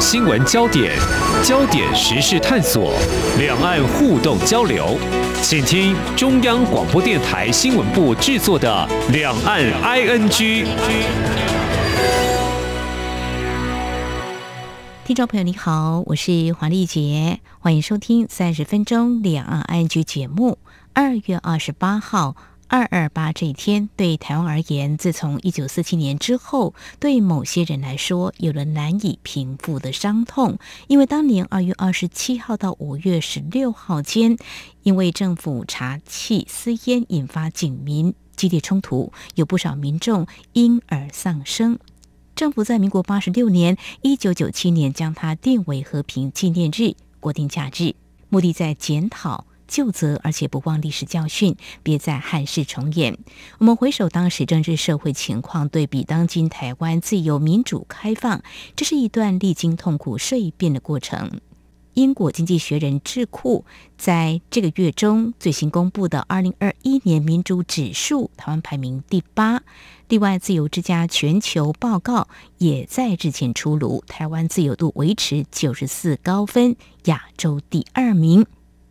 新闻焦点，焦点时事探索，两岸互动交流，请听中央广播电台新闻部制作的《两岸 ING》。听众朋友你好，我是黄丽杰，欢迎收听三十分钟两岸 ING 节目。二月二十八号。二二八这一天对台湾而言，自从一九四七年之后，对某些人来说有了难以平复的伤痛。因为当年二月二十七号到五月十六号间，因为政府查气私烟引发警民激烈冲突，有不少民众因而丧生。政府在民国八十六年一九九七年将它定为和平纪念日，国定假日，目的在检讨。就责，而且不忘历史教训，别再憾事重演。我们回首当时政治社会情况，对比当今台湾自由民主开放，这是一段历经痛苦岁变的过程。英国经济学人智库在这个月中最新公布的二零二一年民主指数，台湾排名第八。另外，自由之家全球报告也在日前出炉，台湾自由度维持九十四高分，亚洲第二名。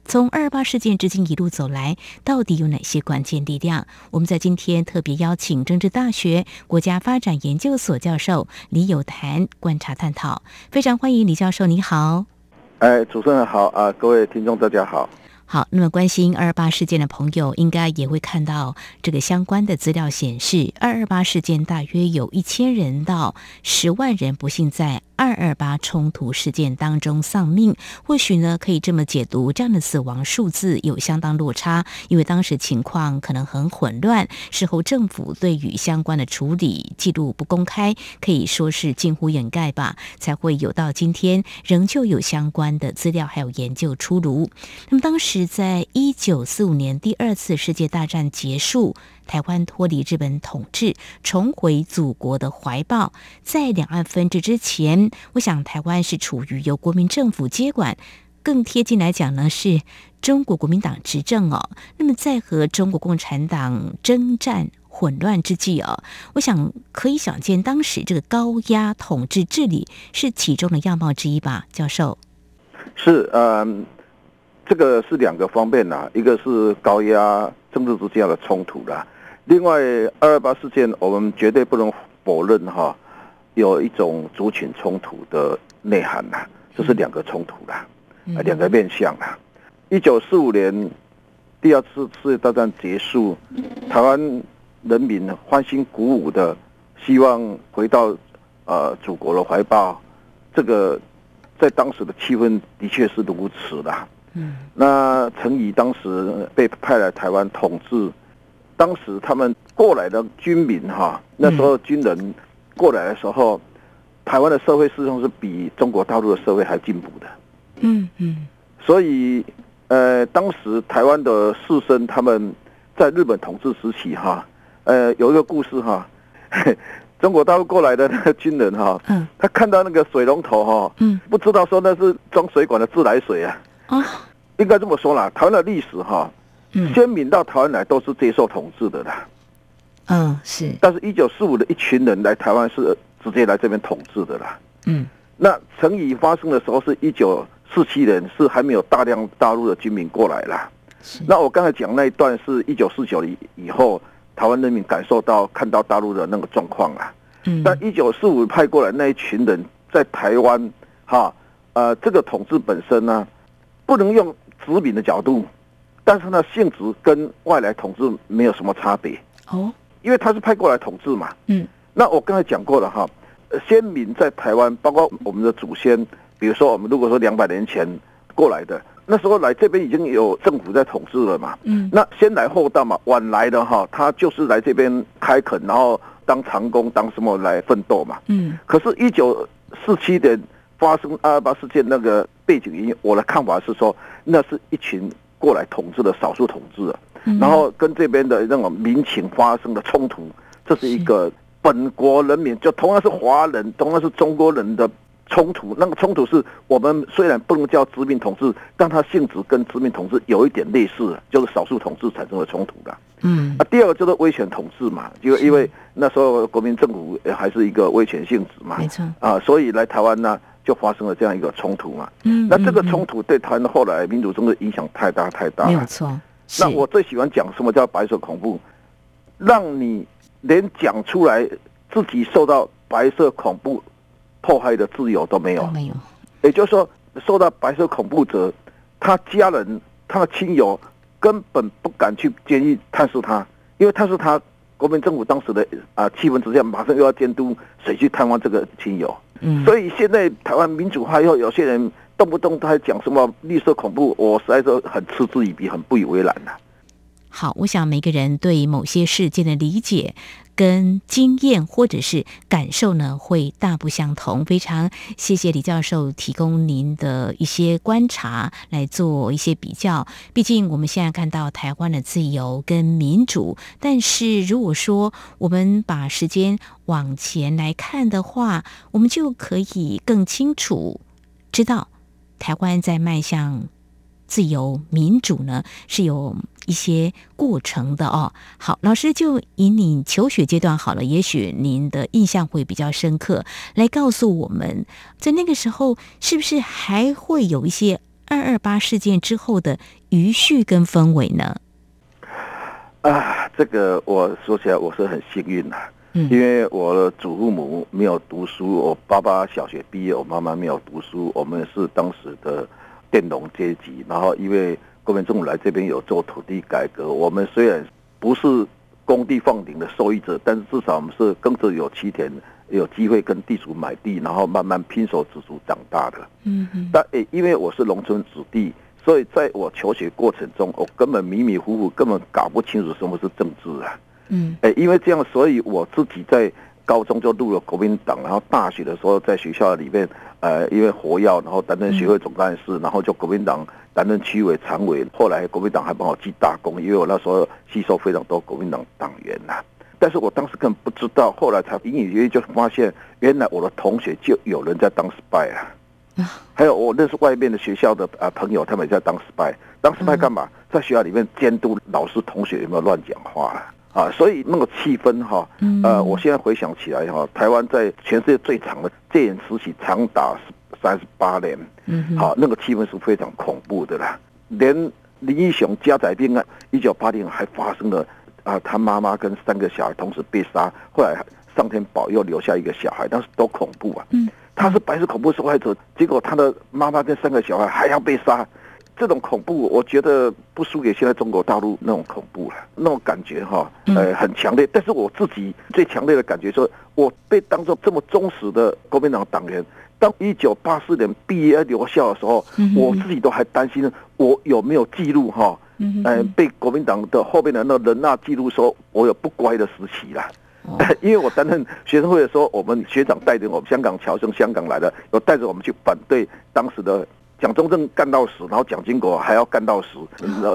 从二二八事件至今一路走来，到底有哪些关键力量？我们在今天特别邀请政治大学国家发展研究所教授李友谈观察探讨。非常欢迎李教授，你好。哎，主持人好啊，各位听众大家好。好，那么关心二二八事件的朋友，应该也会看到这个相关的资料显示，二二八事件大约有一千人到十万人不幸在二二八冲突事件当中丧命。或许呢，可以这么解读，这样的死亡数字有相当落差，因为当时情况可能很混乱，事后政府对于相关的处理记录不公开，可以说是近乎掩盖吧，才会有到今天仍旧有相关的资料还有研究出炉。那么当时。在一九四五年第二次世界大战结束，台湾脱离日本统治，重回祖国的怀抱。在两岸分治之前，我想台湾是处于由国民政府接管，更贴近来讲呢，是中国国民党执政哦。那么在和中国共产党征战混乱之际哦，我想可以想见，当时这个高压统治治理是其中的样貌之一吧，教授？是，嗯。这个是两个方面呐，一个是高压政治之间的冲突啦，另外二二八事件我们绝对不能否认哈，有一种族群冲突的内涵呐，这是两个冲突啦，啊两个面向啦。一九四五年第二次世界大战结束，台湾人民欢欣鼓舞的希望回到呃祖国的怀抱，这个在当时的气氛的确是如此的。嗯，那陈仪当时被派来台湾统治，当时他们过来的军民哈，那时候军人过来的时候，台湾的社会事实上是比中国大陆的社会还进步的。嗯嗯，所以呃，当时台湾的士绅他们在日本统治时期哈，呃，有一个故事哈，中国大陆过来的那个军人哈，嗯，他看到那个水龙头哈，嗯，不知道说那是装水管的自来水啊。啊，应该这么说啦，台湾的历史哈，先民到台湾来都是接受统治的啦。嗯，是。但是，一九四五的一群人来台湾是直接来这边统治的啦。嗯，那陈仪发生的时候是一九四七年，是还没有大量大陆的军民过来啦。那我刚才讲那一段是一九四九以以后，台湾人民感受到看到大陆的那个状况啊。嗯。但一九四五派过来那一群人在台湾哈，呃，这个统治本身呢。不能用殖民的角度，但是呢，性质跟外来统治没有什么差别哦，因为他是派过来统治嘛。嗯，那我刚才讲过了哈，先民在台湾，包括我们的祖先，比如说我们如果说两百年前过来的，那时候来这边已经有政府在统治了嘛。嗯，那先来后到嘛，晚来的哈，他就是来这边开垦，然后当长工，当什么来奋斗嘛。嗯，可是，一九四七年。发生二二八事件那个背景原因，我的看法是说，那是一群过来统治的少数统治，然后跟这边的那种民情发生的冲突，这是一个本国人民，就同样是华人，同样是中国人的冲突。那个冲突是我们虽然不能叫殖民统治，但它性质跟殖民统治有一点类似，就是少数统治产生的冲突的。嗯，啊，第二个就是威权统治嘛，就因为那时候国民政府还是一个威权性质嘛，没错啊，所以来台湾呢。就发生了这样一个冲突嘛。嗯，那这个冲突对台湾后来民主政治影响太大太大了。没有错。那我最喜欢讲什么叫白色恐怖，让你连讲出来自己受到白色恐怖迫害的自由都没有。没有。也就是说，受到白色恐怖者，他家人、他的亲友根本不敢去监狱探视他，因为探视他，国民政府当时的啊气氛之下，马上又要监督谁去探望这个亲友。嗯。所以现在台湾民主化以后，有些人动不动他还讲什么绿色恐怖，我实在是很嗤之以鼻，很不以为然呐。好，我想每个人对某些事件的理解跟经验或者是感受呢，会大不相同。非常谢谢李教授提供您的一些观察来做一些比较。毕竟我们现在看到台湾的自由跟民主，但是如果说我们把时间往前来看的话，我们就可以更清楚知道台湾在迈向自由民主呢是有。一些过程的哦，好，老师就以你求学阶段好了，也许您的印象会比较深刻，来告诉我们，在那个时候是不是还会有一些二二八事件之后的余绪跟氛围呢？啊，这个我说起来我是很幸运的、啊，嗯，因为我的祖父母没有读书，我爸爸小学毕业，我妈妈没有读书，我们是当时的佃农阶级，然后因为。国民政府来这边有做土地改革，我们虽然不是工地放顶的受益者，但是至少我们是耕者有其田，有机会跟地主买地，然后慢慢拼手指足长大的。嗯嗯。但诶，因为我是农村子弟，所以在我求学过程中，我根本迷迷糊糊，根本搞不清楚什么是政治啊。嗯。诶，因为这样，所以我自己在高中就入了国民党，然后大学的时候在学校里面，呃，因为活跃，然后担任学会总干事，然后就国民党。担任区委常委，后来国民党还帮我记大功，因为我那时候吸收非常多国民党党员呐。但是我当时根本不知道，后来才隐隐约约就发现，原来我的同学就有人在当 spy 啊。还有我认识外面的学校的啊朋友，他们也在当 spy。当 spy 干嘛？在学校里面监督老师同学有没有乱讲话啊？所以那个气氛哈，呃，我现在回想起来哈，台湾在全世界最长的戒严时期长达。三十八年，嗯，好，那个气氛是非常恐怖的啦。连林义雄家宅命案，一九八零还发生了啊，他妈妈跟三个小孩同时被杀，后来上天保佑留下一个小孩，但是多恐怖啊！嗯，他是白色恐怖受害者，结果他的妈妈跟三个小孩还要被杀，这种恐怖，我觉得不输给现在中国大陆那种恐怖了，那种感觉哈，呃，很强烈。但是我自己最强烈的感觉说，我被当做这么忠实的国民党党员。当一九八四年毕业留校的时候，我自己都还担心我有没有记录哈，呃，被国民党的后面的那人那记录说我有不乖的时期啦。因为我担任学生会的时候，我们学长带着我们香港侨生香港来的，有带着我们去反对当时的。蒋中正干到死，然后蒋经国还要干到死，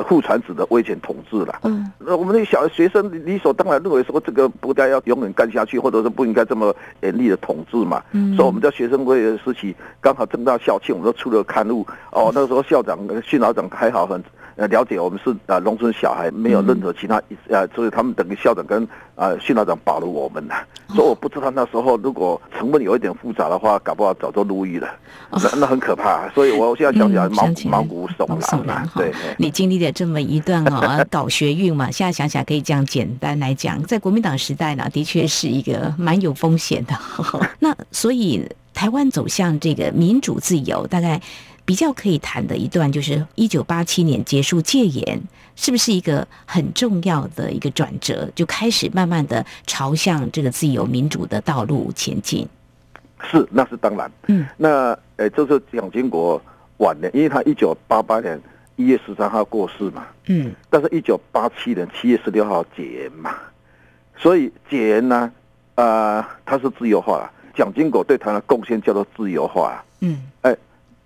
父传子的威权统治了。嗯，那我们那个小学生理所当然认为说这个国家要永远干下去，或者是不应该这么严厉的统治嘛。嗯，所以我们在学生会的时期，刚好正到校庆，我们都出了刊物。哦，那个时候校长、训导长还好很。呃，了解我们是啊，农村小孩没有任何其他呃，所以他们等于校长跟啊训导长保了我们呐。所以我不知道那时候如果成分有一点复杂的话，搞不好早就入狱了，那那很可怕。所以我现在想起来毛毛骨悚然。对，你经历了这么一段 啊，搞学运嘛，现在想起来可以这样简单来讲，在国民党时代呢，的确是一个蛮有风险的。那所以台湾走向这个民主自由，大概。比较可以谈的一段，就是一九八七年结束戒严，是不是一个很重要的一个转折？就开始慢慢的朝向这个自由民主的道路前进。是，那是当然。嗯，那呃，就是蒋经国晚年，因为他一九八八年一月十三号过世嘛。嗯，但是一九八七年七月十六号解严嘛，所以解严呢，啊、呃，他是自由化了。蒋经国对他的贡献叫做自由化。嗯，哎、欸。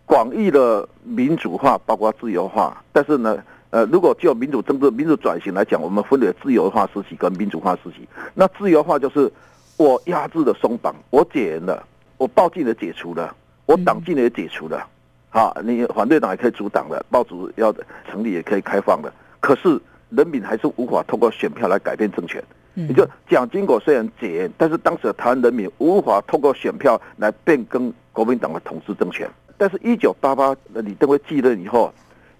广义的民主化包括自由化，但是呢，呃，如果就民主政治、民主转型来讲，我们分为自由化时期跟民主化时期。那自由化就是我压制的松绑，我解严了，我报禁的解除了，我党禁的也解除了，好，你反对党也可以组党的，报纸要成立也可以开放的。可是人民还是无法通过选票来改变政权，也就蒋经国虽然解严，但是当时的台湾人民无法通过选票来变更国民党的统治政权。但是，一九八八李登辉继任以后，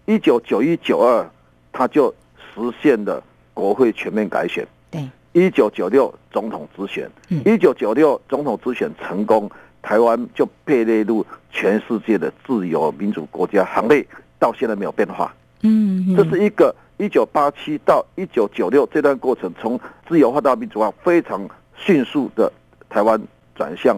一九九一九二他就实现了国会全面改选。对，一九九六总统直选，一九九六总统直选成功，台湾就被列入全世界的自由民主国家行列，到现在没有变化。嗯，这是一个。一九八七到一九九六这段过程，从自由化到民主化，非常迅速的台湾转向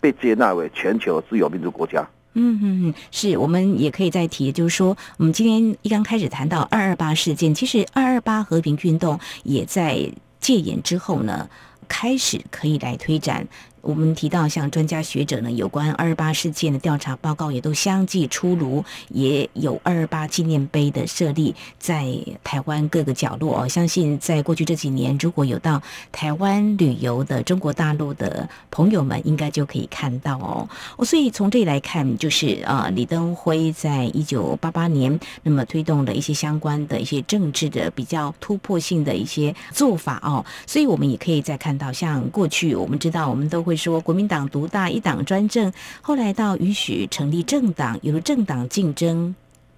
被接纳为全球自由民主国家。嗯嗯嗯，是我们也可以再提，就是说，我们今天一刚开始谈到二二八事件，其实二二八和平运动也在戒严之后呢，开始可以来推展。我们提到像专家学者呢，有关二二八事件的调查报告也都相继出炉，也有二二八纪念碑的设立在台湾各个角落哦。相信在过去这几年，如果有到台湾旅游的中国大陆的朋友们，应该就可以看到哦。所以从这里来看，就是啊，李登辉在一九八八年，那么推动了一些相关的一些政治的比较突破性的一些做法哦。所以我们也可以再看到，像过去我们知道，我们都会。说国民党独大，一党专政，后来到允许成立政党，有了政党竞争、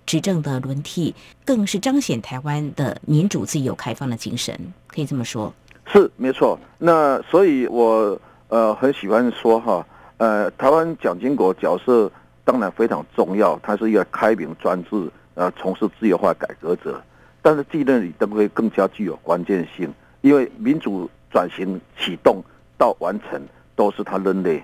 执政的轮替，更是彰显台湾的民主、自由、开放的精神，可以这么说。是没错。那所以我呃很喜欢说哈，呃，台湾蒋经国角色当然非常重要，他是一个开明专制、呃，从事自由化改革者。但是继任李登辉更加具有关键性，因为民主转型启动到完成。都是他扔的，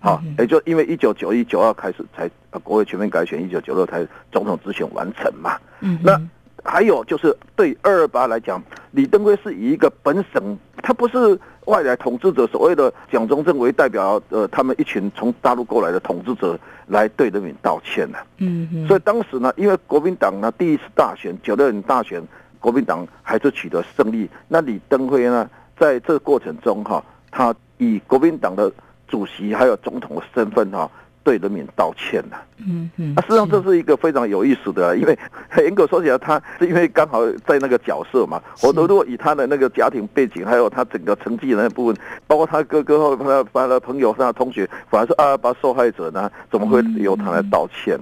好，也就因为一九九一九二开始才国会全面改选，一九九六才总统直选完成嘛。嗯，那还有就是对二二八来讲，李登辉是以一个本省，他不是外来统治者，所谓的蒋中正为代表，呃，他们一群从大陆过来的统治者来对人民道歉的。嗯嗯，所以当时呢，因为国民党呢第一次大选九六年大选，国民党还是取得胜利，那李登辉呢在这个过程中哈，他。以国民党的主席还有总统的身份哈，对人民道歉呐。嗯嗯，啊，实际上这是一个非常有意思的，因为 严格说起来，他是因为刚好在那个角色嘛。我都如果以他的那个家庭背景，还有他整个成绩的那部分，包括他哥哥和他的朋友、他的同学，反而是二二八受害者呢，怎么会由他来道歉？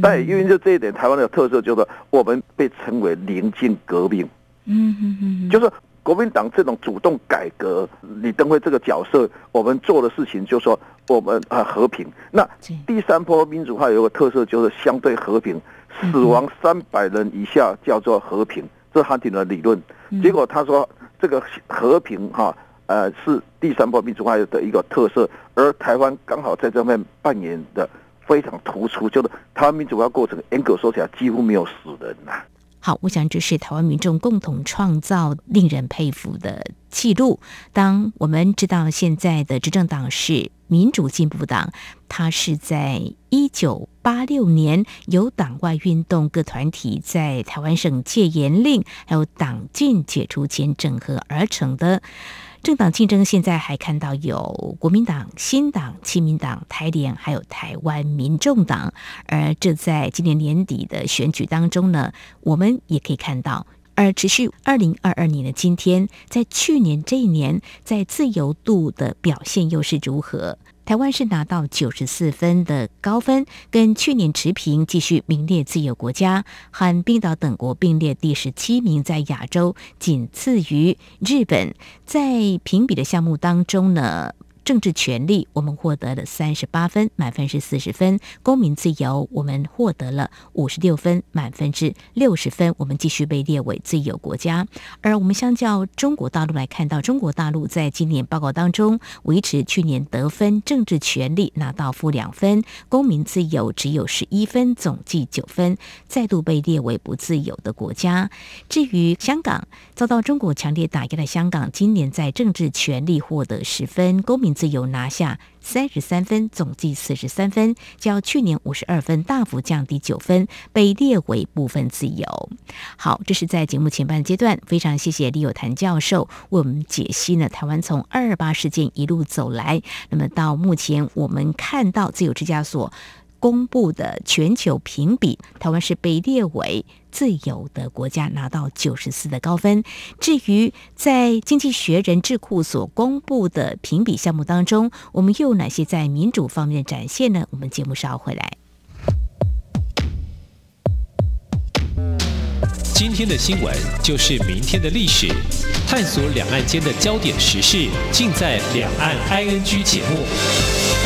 但也因为就这一点，台湾的特色就是我们被称为宁静革命。嗯嗯嗯，就是。国民党这种主动改革，李登辉这个角色，我们做的事情就是说我们啊和平。那第三波民主化有个特色就是相对和平，死亡三百人以下叫做和平，这是汉廷的理论。结果他说这个和平哈呃是第三波民主化的一个特色，而台湾刚好在这边扮演的非常突出，就是台湾民主化过程严格说起来几乎没有死人呐。好，我想这是台湾民众共同创造令人佩服的记录。当我们知道现在的执政党是民主进步党，它是在一九八六年由党外运动各团体在台湾省戒严令还有党禁解除前整合而成的。政党竞争现在还看到有国民党、新党、亲民党、台联，还有台湾民众党。而这在今年年底的选举当中呢，我们也可以看到。而持续二零二二年的今天，在去年这一年，在自由度的表现又是如何？台湾是拿到九十四分的高分，跟去年持平，继续名列自由国家，和冰岛等国并列第十七名，在亚洲仅次于日本。在评比的项目当中呢，政治权利，我们获得了三十八分，满分是四十分；公民自由，我们获得了五十六分，满分是六十分。我们继续被列为自由国家。而我们相较中国大陆来看到，中国大陆在今年报告当中维持去年得分，政治权利拿到负两分，公民自由只有十一分，总计九分，再度被列为不自由的国家。至于香港，遭到中国强烈打压的香港，今年在政治权利获得十分，公民。自由拿下三十三分，总计四十三分，较去年五十二分大幅降低九分，被列为部分自由。好，这是在节目前半阶段，非常谢谢李有谭教授为我们解析呢。台湾从二二八事件一路走来，那么到目前我们看到自由之家所公布的全球评比，台湾是被列为最有的国家，拿到九十四的高分。至于在经济学人智库所公布的评比项目当中，我们又有哪些在民主方面展现呢？我们节目稍后回来。今天的新闻就是明天的历史，探索两岸间的焦点时事，尽在《两岸 ING》节目。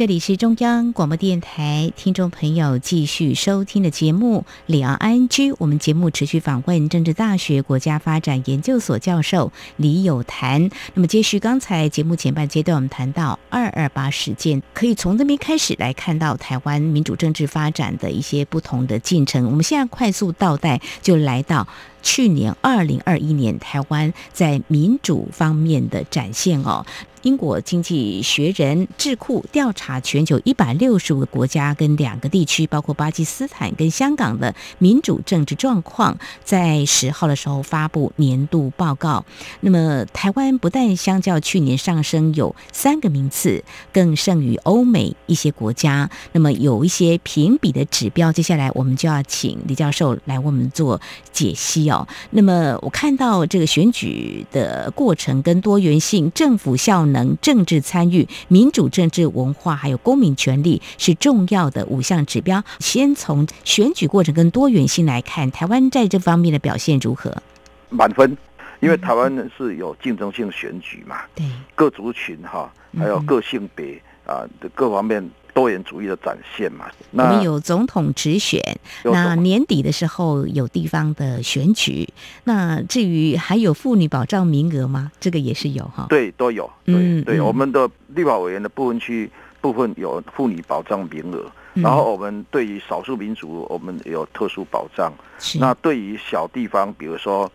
这里是中央广播电台听众朋友继续收听的节目《李昂 ING》，我们节目持续访问政治大学国家发展研究所教授李有谈。那么，接续刚才节目前半阶段，我们谈到二二八事件，可以从这边开始来看到台湾民主政治发展的一些不同的进程。我们现在快速倒带，就来到。去年二零二一年，台湾在民主方面的展现哦。英国经济学人智库调查全球一百六十五个国家跟两个地区，包括巴基斯坦跟香港的民主政治状况，在十号的时候发布年度报告。那么，台湾不但相较去年上升有三个名次，更胜于欧美一些国家。那么，有一些评比的指标，接下来我们就要请李教授来为我们做解析哦。那么我看到这个选举的过程跟多元性、政府效能、政治参与、民主政治文化，还有公民权利是重要的五项指标。先从选举过程跟多元性来看，台湾在这方面的表现如何？满分，因为台湾是有竞争性选举嘛，对，各族群哈，还有各性别啊的各方面。多元主义的展现嘛，那我们有总统直选，那年底的时候有地方的选举，那至于还有妇女保障名额吗？这个也是有哈。对，都有。对嗯，对，我们的立法委员的部分区部分有妇女保障名额，嗯，然后我们对于少数民族，我们有特殊保障。那对于小地方，比如说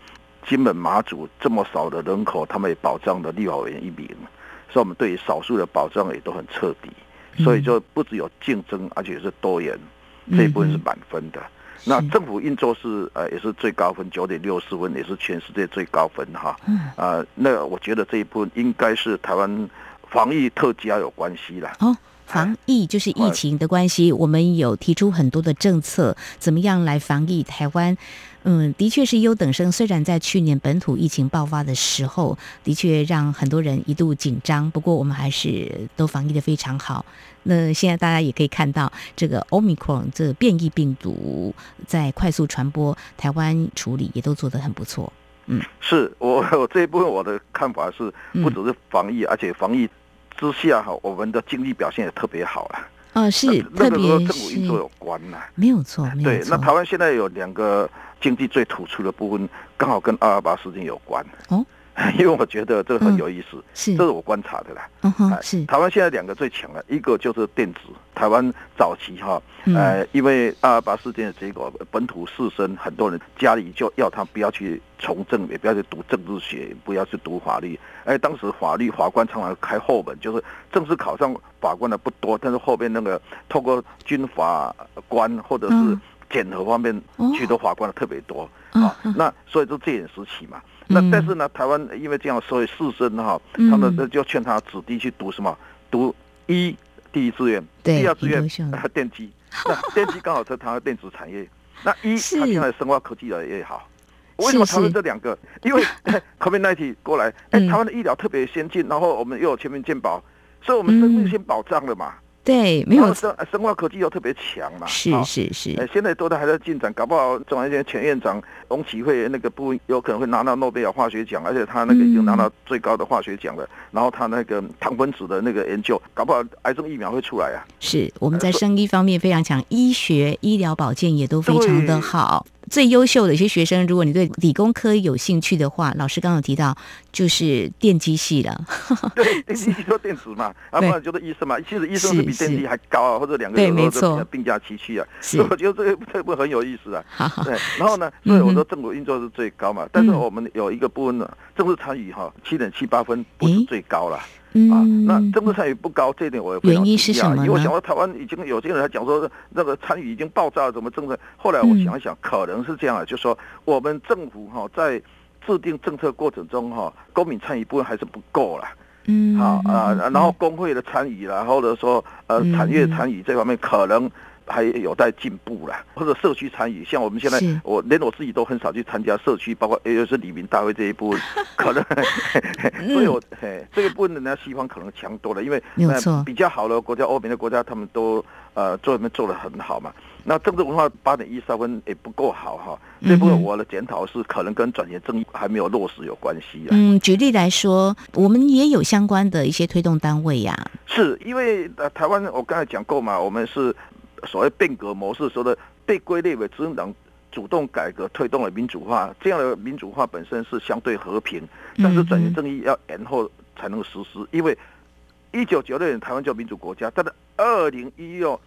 金门、马祖这么少的人口，他们也保障的立法委员一名，所以我们对于少数的保障也都很彻底。所以就不只有竞争，而且是多元，这一部分是满分的。那政府运作是呃也是最高分九点六四分，也是全世界最高分哈。啊，那我觉得这一部分应该是台湾防疫特佳有关系啦。哦，防疫就是疫情的关系，我们有提出很多的政策，怎么样来防疫台湾？嗯，的确是优等生。虽然在去年本土疫情爆发的时候，的确让很多人一度紧张，不过我们还是都防疫得非常好。那现在大家也可以看到，这个 Omicron 这变异病毒在快速传播，台湾处理也都做得很不错。嗯，是我我这一部分我的看法是，不只是防疫，而且防疫之下哈，我们的经济表现也特别好了。哦，是，那个和政府运作有关呐。没有错，没有错。对，那台湾现在有两个。经济最突出的部分刚好跟二二八事件有关哦，因为我觉得这个很有意思，是，这是我观察的啦。嗯哼是。台湾现在两个最强的，一个就是电子。台湾早期哈，呃，因为二二八事件的结果，本土士绅很多人家里就要他不要去从政，也不要去读政治学，不要去读法律。哎，当时法律法官常常开后门，就是正式考上法官的不多，但是后边那个透过军法官或者是。检核方面取得法官的特别多啊，那所以就戒严时期嘛。那但是呢，台湾因为这样，所以士绅哈，他们就劝他子弟去读什么？读一第一志愿，第二志愿 电机。那 电机刚好在台湾电子产业，那一他现在生化科技的也好。为什么讨论这两个？因为 COVID-19 过来，哎，台湾的医疗特别先进，然后我们又有全民健保，所以我们生命先保障了嘛。对，没有生生化科技又特别强嘛，是是是。哎，现在都在还在进展，搞不好中央院前院长翁启慧那个部有可能会拿到诺贝尔化学奖，而且他那个已经拿到最高的化学奖了。嗯、然后他那个糖分子的那个研究，搞不好癌症疫苗会出来啊。是我们在生医方面非常强，医学、医疗保健也都非常的好。最优秀的一些学生，如果你对理工科有兴趣的话，老师刚刚有提到就是电机系了。对，电机系说电子嘛，啊，不然就是医生嘛。其实医生是比电机还高啊，或者两个人都是并驾齐驱啊。所以我觉得这个 这部分很有意思啊。对，然后呢，所以我说政府运作是最高嘛，嗯、但是我们有一个部分呢，政治参与哈，七点七八分不是最高了。嗯、啊，那政治参与不高，这一点我也非常惊讶。原因？因为我想到台湾已经有些人还讲说，那个参与已经爆炸了，怎么政策？后来我想一想，可能是这样啊，就是说我们政府哈在制定政策过程中哈，公民参与部分还是不够了。嗯，好啊，然后工会的参与啦，或者说呃产业参与这方面可能。还有待进步啦，或者社区参与，像我们现在，我连我自己都很少去参加社区，包括也就是里民大会这一部分，可能，所以我嘿，这个部分人家西方可能强多了，因为呃比较好的国家，欧美的国家，他们都呃做面做的很好嘛。那政治文化八点一三分也不够好哈，这部分我的检讨是可能跟转型正义还没有落实有关系啊。嗯，举例来说，我们也有相关的一些推动单位呀、啊。是因为呃台湾我刚才讲过嘛，我们是。所谓变革模式说的被归类为执政党主动改革推动了民主化，这样的民主化本身是相对和平，但是转型正义要延后才能实施，因为一九九六年台湾叫民主国家，但是二零一六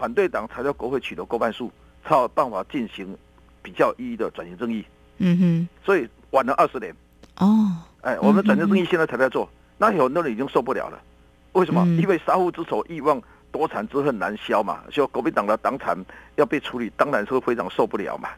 反对党才在国会取得过半数，才有办法进行比较意义的转型正义。嗯哼，所以晚了二十年。哦，哎，我们转型正义现在才在做，那有很多人已经受不了了。为什么？因为杀父之仇，欲望。多产之恨难消嘛，就国民党的党产要被处理，当然是非常受不了嘛。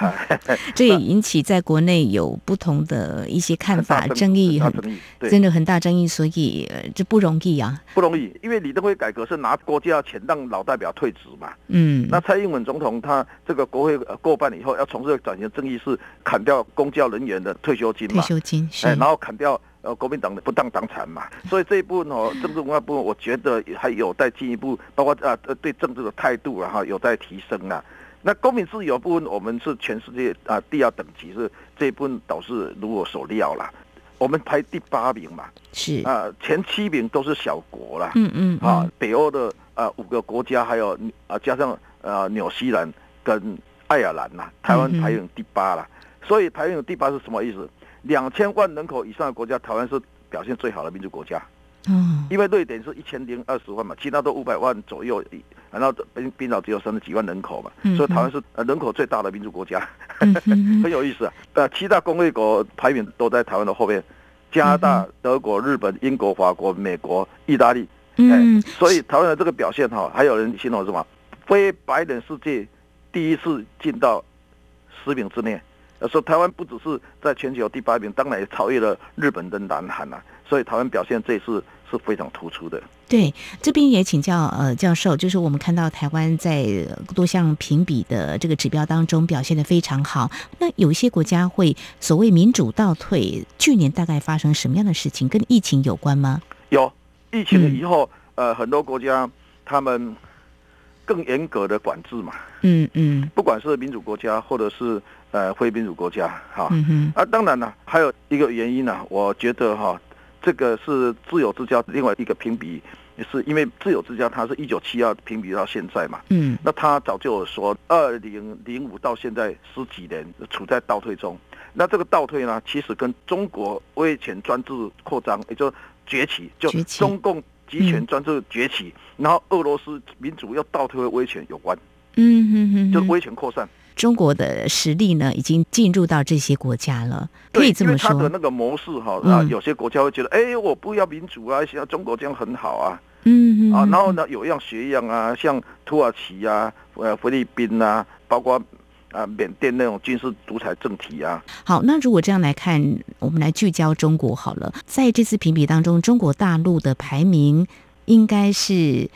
这也引起在国内有不同的一些看法，争议很，真的很大争议，所以这不容易啊。不容易，因为李登辉改革是拿国家钱让老代表退职嘛。嗯。那蔡英文总统他这个国会过半以后要从这个转型正义是砍掉公教人员的退休金嘛？退休金是。然后砍掉。呃，国民党的不当党产嘛，所以这一部分哦，政治文化部分，我觉得还有待进一步，包括啊，对政治的态度啊，哈，有待提升啊。那公民自由部分，我们是全世界啊第二等级，是这一部分倒是如我所料啦。我们排第八名嘛，是啊，前七名都是小国啦，嗯嗯，啊，北欧的啊五个国家，还有啊加上呃纽西兰跟爱尔兰呐，台湾排名第八啦。所以排名第八是什么意思？两千万人口以上的国家，台湾是表现最好的民主国家。嗯，因为瑞典是一千零二十万嘛，其他都五百万左右，然后冰冰岛只有三十几万人口嘛，所以台湾是人口最大的民主国家，很有意思啊。呃，七大工业国排名都在台湾的后面，加拿大、德国、日本、英国、法国、美国、意大利。嗯，所以台湾的这个表现哈，还有人形容什么？非白人世界第一次进到十名之内。说台湾不只是在全球第八名，当然也超越了日本跟南韩啊，所以台湾表现这次是非常突出的。对，这边也请教呃教授，就是我们看到台湾在多项评比的这个指标当中表现的非常好。那有一些国家会所谓民主倒退，去年大概发生什么样的事情？跟疫情有关吗？有，疫情以后，嗯、呃，很多国家他们更严格的管制嘛。嗯嗯，不管是民主国家或者是。呃，非民主国家，哈，嗯、哼啊，当然了，还有一个原因呢，我觉得哈，这个是自由之家另外一个评比，也是因为自由之家它是一九七二评比到现在嘛，嗯，那他早就有说，二零零五到现在十几年处在倒退中，那这个倒退呢，其实跟中国威权专制扩张，也就崛起，就中共集权专制崛起，嗯、然后俄罗斯民主又倒退为威权有关，嗯哼哼，就是威权扩散。中国的实力呢，已经进入到这些国家了，可以这么说。他的那个模式哈，啊，有些国家会觉得，哎、嗯，我不要民主啊，像中国这样很好啊，嗯嗯，啊，然后呢，有样学样啊，像土耳其啊，呃，菲律宾啊，包括啊，缅甸那种军事独裁政体啊。好，那如果这样来看，我们来聚焦中国好了，在这次评比当中，中国大陆的排名应该是。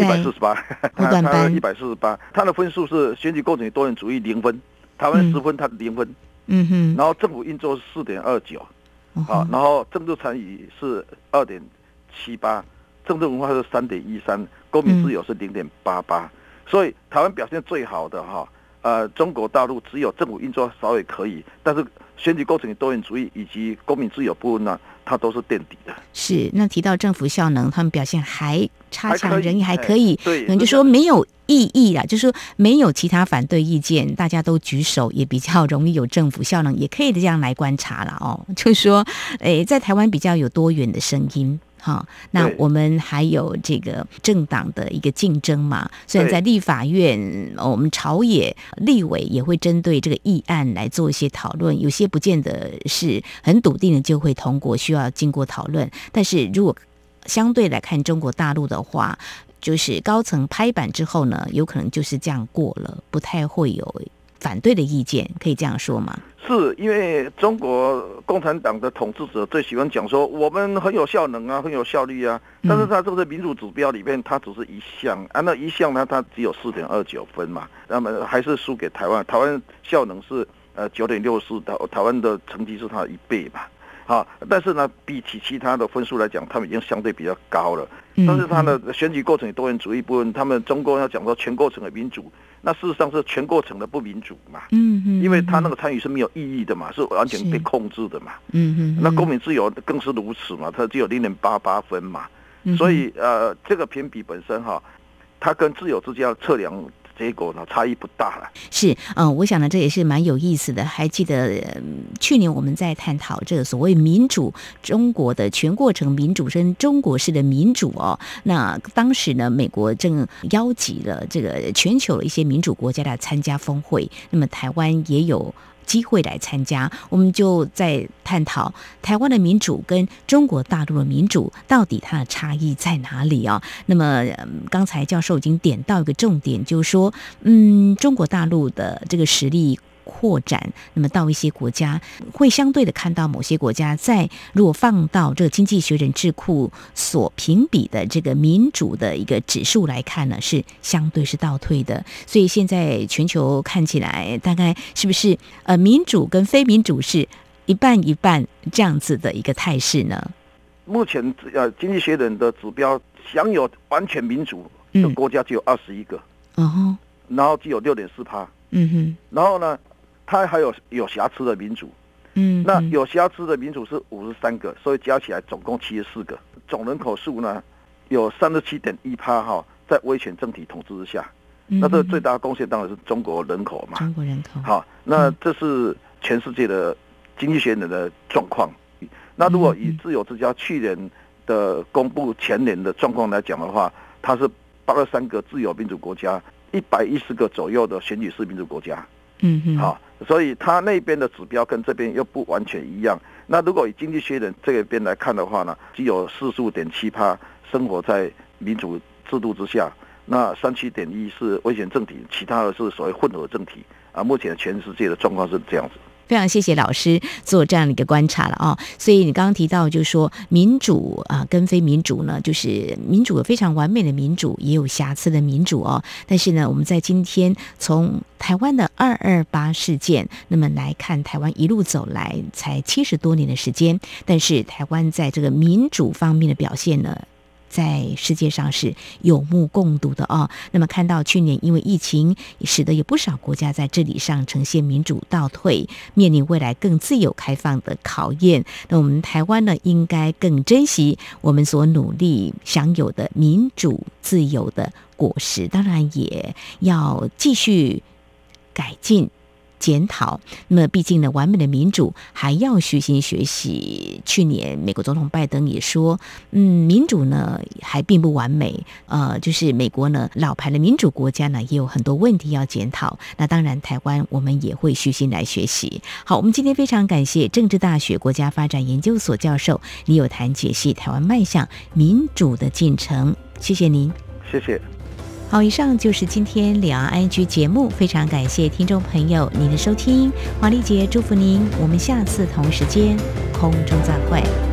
一百四十八，他 他一百四十八，他的分数是选举构成多元主义零分，台湾十分，他零分，嗯哼，然后政府运作是四点二九，啊，然后政治参与是二点七八，政治文化是三点一三，公民自由是零点八八，所以台湾表现最好的哈，呃，中国大陆只有政府运作稍微可以，但是选举过程多元主义以及公民自由部分呢，它都是垫底的。是，那提到政府效能，他们表现还差强人意，还可以，对，可能就说没有异议啦，就是说没有其他反对意见，大家都举手，也比较容易有政府效能，也可以这样来观察了哦。就是说，诶，在台湾比较有多元的声音。好，那我们还有这个政党的一个竞争嘛？虽然在立法院，我们朝野立委也会针对这个议案来做一些讨论，有些不见得是很笃定的就会通过，需要经过讨论。但是如果相对来看中国大陆的话，就是高层拍板之后呢，有可能就是这样过了，不太会有反对的意见，可以这样说吗？是因为中国共产党的统治者最喜欢讲说我们很有效能啊，很有效率啊，但是他这个民主指标里面，它只是一项啊，那一项呢，它只有四点二九分嘛，那么还是输给台湾，台湾效能是呃九点六四，台台湾的成绩是它的一倍嘛，好，但是呢，比起其他的分数来讲，他们已经相对比较高了，但是他的选举过程多元主义部分，他们中共要讲说全过程的民主。那事实上是全过程的不民主嘛，嗯嗯，因为他那个参与是没有意义的嘛，是完全被控制的嘛，嗯嗯，那公民自由更是如此嘛，它只有零点八八分嘛，所以呃，这个评比本身哈，它跟自由之间要测量。结果呢，差异不大了。是，嗯，我想呢，这也是蛮有意思的。还记得、去年我们在探讨这个所谓民主，中国的全过程民主跟中国式的民主哦。那当时呢，美国正邀集了这个全球的一些民主国家来参加峰会，那么台湾也有。机会来参加，我们就在探讨台湾的民主跟中国大陆的民主到底它的差异在哪里啊？那么，刚才教授已经点到一个重点，就是说，嗯，中国大陆的这个实力。扩展，那么到一些国家会相对的看到某些国家在如果放到这个经济学人智库所评比的这个民主的一个指数来看呢，是相对是倒退的。所以现在全球看起来大概是不是呃民主跟非民主是一半一半这样子的一个态势呢？目前呃经济学人的指标享有完全民主的国家只有二十一个，嗯哼，然后只有六点四趴，嗯哼，然后呢？它还有有瑕疵的民主，嗯，那有瑕疵的民主是五十三个，所以加起来总共七十四个。总人口数呢，有三十七点一趴哈，在威权政体统治之下，那这个最大的贡献当然是中国人口嘛。中国人口。好，那这是全世界的经济学人的状况。那如果以自由之家去年的公布前年的状况来讲的话，它是八十三个自由民主国家，一百一十个左右的选举式民主国家。嗯嗯。好。所以他那边的指标跟这边又不完全一样。那如果以经济学人这边来看的话呢，只有四十五点七趴生活在民主制度之下，那三七点一是危险政体，其他的是所谓混合政体啊。目前全世界的状况是这样子。非常谢谢老师做这样的一个观察了啊，所以你刚刚提到就是说民主啊跟非民主呢，就是民主有非常完美的民主，也有瑕疵的民主哦。但是呢，我们在今天从台湾的二二八事件，那么来看台湾一路走来才七十多年的时间，但是台湾在这个民主方面的表现呢，在世界上是有目共睹的哦。那么看到去年因为疫情，使得有不少国家在治理上呈现民主倒退，面临未来更自由开放的考验。那我们台湾呢，应该更珍惜我们所努力享有的民主自由的果实，当然也要继续改进。检讨，那么毕竟呢，完美的民主还要虚心学习。去年美国总统拜登也说，嗯，民主呢还并不完美，呃，就是美国呢老牌的民主国家呢也有很多问题要检讨。那当然，台湾我们也会虚心来学习。好，我们今天非常感谢政治大学国家发展研究所教授李有谈解析台湾迈向民主的进程，谢谢您，谢谢。好，以上就是今天两岸 I G 节目，非常感谢听众朋友您的收听，华丽姐祝福您，我们下次同时间空中再会。